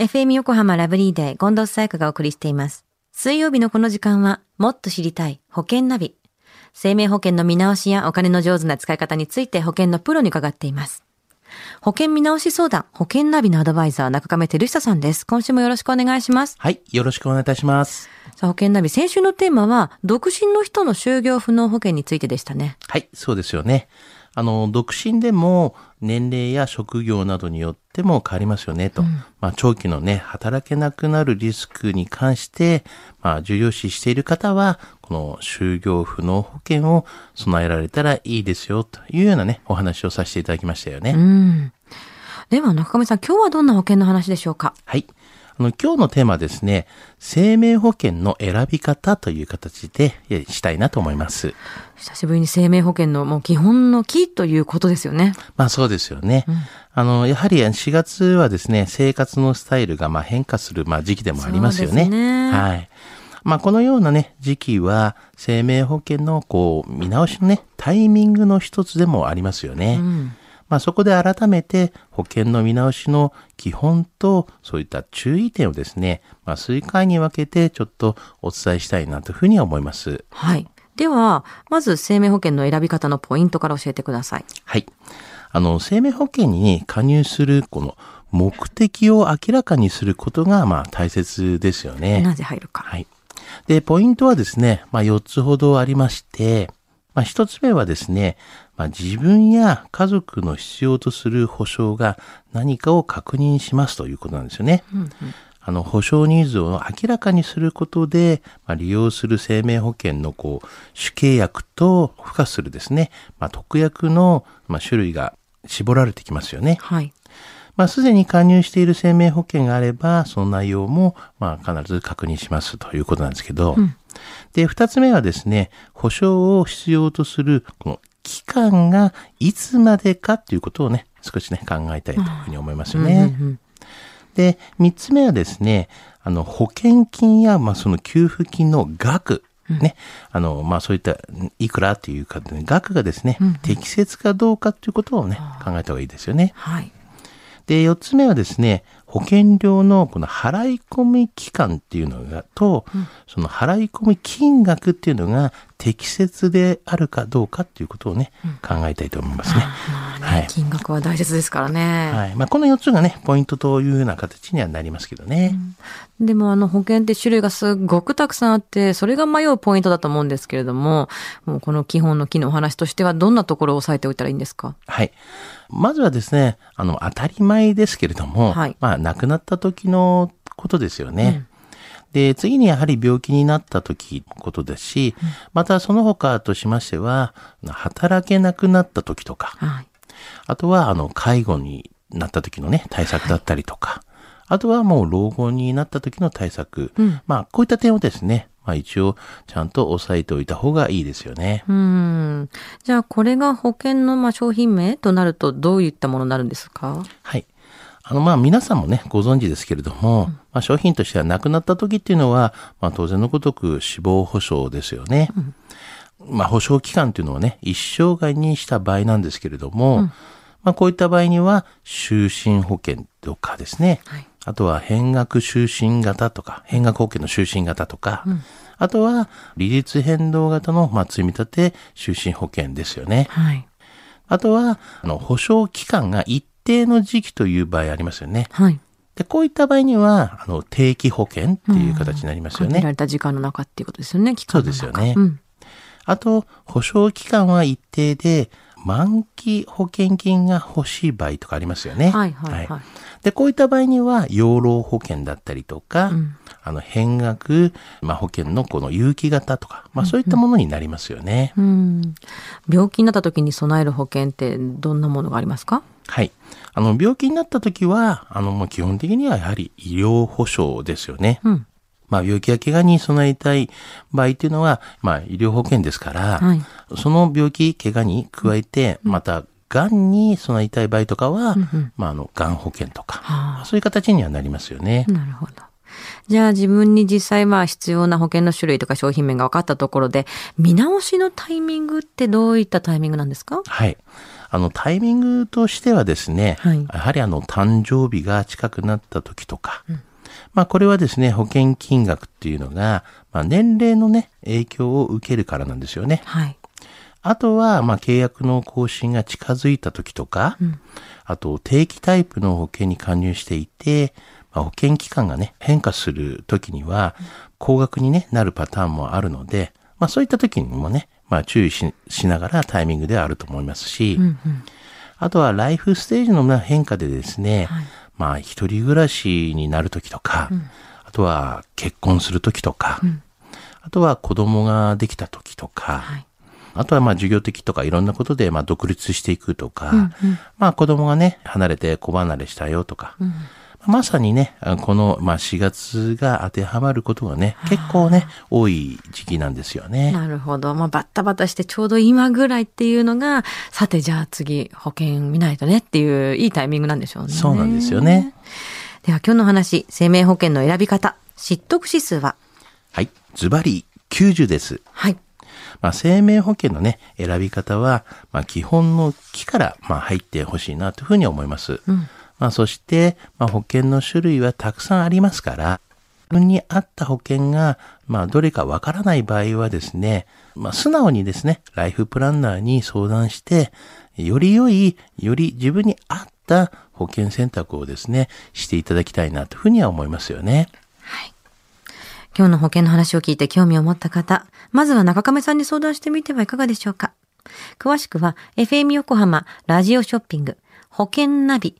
FM 横浜ラブリーデー近藤沙耶香がお送りしています。水曜日のこの時間は、もっと知りたい保険ナビ。生命保険の見直しやお金の上手な使い方について保険のプロに伺っています。保険見直し相談、保険ナビのアドバイザー、中亀照久さんです。今週もよろしくお願いします。はい。よろしくお願いいたします。さあ、保険ナビ、先週のテーマは、独身の人の就業不能保険についてでしたね。はい。そうですよね。あの、独身でも年齢や職業などによっても変わりますよねと。まあ、長期のね、働けなくなるリスクに関して、まあ、重要視している方は、この就業不能保険を備えられたらいいですよというようなね、お話をさせていただきましたよね。うん。では、中亀さん、今日はどんな保険の話でしょうか？はい。あの、今日のテーマはですね、生命保険の選び方という形でえしたいなと思います。久しぶりに生命保険のもう基本の木ということですよね。まあそうですよね。あの、やはり4月はですね、生活のスタイルがまあ変化するまあ時期でもありますよね。ねはい。まあこのようなね、時期は生命保険のこう見直しのね、タイミングの一つでもありますよね。うん。まあそこで改めて保険の見直しの基本とそういった注意点をですね、まあ数回に分けてちょっとお伝えしたいなというふうには思います。はい。では、まず生命保険の選び方のポイントから教えてください。はい。あの、生命保険に加入する、この目的を明らかにすることが、まあ、大切ですよね。なぜ入るか。はい。で、ポイントはですね、まあ、4つほどありまして、まあ、1つ目はですね、まあ、自分や家族の必要とする保障が何かを確認しますということなんですよね。あの、保証ニーズを明らかにすることで、まあ、利用する生命保険のこう、主契約と付加するですね、まあ、特約の、まあ、種類が絞られてきますよね。はい。まあ、すでに加入している生命保険があれば、その内容も、まあ、必ず確認しますということなんですけど、で、二つ目はですね、保証を必要とする、この期間がいつまでかっていうことをね、少しね、考えたいというふうに思いますよね。うんうんで、三つ目はですね、あの、保険金や、まあ、その給付金の額、ね、あの、まあ、そういった、いくらっていうか、ね、額がですね、適切かどうかっていうことをね、考えた方がいいですよね。はい。で、四つ目はですね、保険料のこの払い込み期間っていうのが、と、その払い込み金額っていうのが適切であるかどうかっていうことをね、考えたいと思いますね。まあね、はい金額は大切ですからね。はい。まあ、この4つがね、ポイントというような形にはなりますけどね。でもあの保険って種類がすっごくたくさんあって、それが迷うポイントだと思うんですけれども、もうこの基本の木のお話としてはどんなところを押さえておいたらいいんですか？はい。まずはですね、あの、当たり前ですけれども、はいまあ、亡くなった時のことですよね。で、次にやはり病気になった時のことですし、またその他としましては、働けなくなった時とか、はい。あとは、あの、介護になった時のね、対策だったりとか、あとはもう老後になった時の対策。まあ、こういった点をですね、まあ一応、ちゃんと押さえておいた方がいいですよね。うん。じゃあこれが保険のまあ商品名となるとどういったものになるんですか？はい。あの、まあ、皆さんもね、ご存知ですけれども、まあ、商品としては亡くなった時っていうのは、まあ、当然のごとく死亡保障ですよね。まあ、保証期間っていうのはね、一生涯にした場合なんですけれども、まあ、こういった場合には、就寝保険とかですね、はいあとは変額就寝型とか、変額保険の就寝型とか、あとは、利率変動型の、まあ、積み立て就寝保険ですよね。はい。あとは、あの、保証期間が一定の時期という場合ありますよね。はい。で、こういった場合には、あの、定期保険っていう形になりますよね。限られた時間の中っていうことですよね、そうですよねうん。あと、保証期間は一定で、満期保険金が欲しい場合とかありますよね。はいはいはいで、こういった場合には、養老保険だったりとか、んあの、変額、まあ、保険のこの有機型とか、まあ、そういったものになりますよね。うん。病気になった時に備える保険ってどんなものがありますか？はい。あの、病気になった時は、あの、もう基本的にはやはり医療保障ですよね。うん。まあ、病気や怪我に備えたい場合っていうのは、まあ、医療保険ですから、はいその病気、怪我に加えて、また、癌に備えたい場合とかは、まあ、あの、癌保険とか、はあそういう形にはなりますよね。なるほど。じゃあ自分に実際まあ必要な保険の種類とか商品名が分かったところで、見直しのタイミングってどういったタイミングなんですか？はい。あの、タイミングとしてはですね、はいやはりあの、誕生日が近くなった時とか、まあ、これはですね、保険金額っていうのが、まあ、年齢のね、影響を受けるからなんですよね。はい。あとは、まあ、契約の更新が近づいた時とか、あと、定期タイプの保険に加入していて、まあ、保険期間がね、変化する時には、高額に、ね、なるパターンもあるので、まあ、そういった時にもね、まあ、注意ししながらタイミングではあると思いますし、うんうん。あとはライフステージのまあ変化でですね、はい。まあ一人暮らしになる時とか、あとは結婚する時とか、あとは子供ができた時とか、はい。あとはまあ授業的とかいろんなことでまあ独立していくとか、まあ子供がね、離れて子離れしたよとか、まさにね、あこのまあ4月が当てはまることがね、結構ね、多い時期なんですよね。なるほど。まあ、バッタバタしてちょうど今ぐらいっていうのが、さてじゃあ次保険見ないとねっていういいタイミングなんでしょうね。そうなんですよね。では今日の話、生命保険の選び方、知得指数は？はい。ズバリ90です。はい。まあ、生命保険のね、選び方は、まあ、基本の木から、まあ、入ってほしいなというふうに思います。まあ、そして、まあ、保険の種類はたくさんありますから、自分に合った保険が、まあ、どれかわからない場合はですね、まあ、素直にですね、ライフプランナーに相談して、より良い、より自分に合った保険選択をですね、していただきたいなというふうには思いますよね。はい今日の保険の話を聞いて興味を持った方、まずは中亀さんに相談してみてはいかがでしょうか。詳しくは FM 横浜ラジオショッピング保険ナビ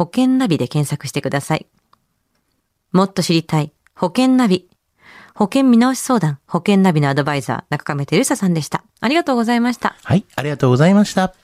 保険ナビで検索してください。もっと知りたい保険ナビ。保険見直し相談保険ナビのアドバイザー中亀照久さんでした。ありがとうございました。はい、ありがとうございました。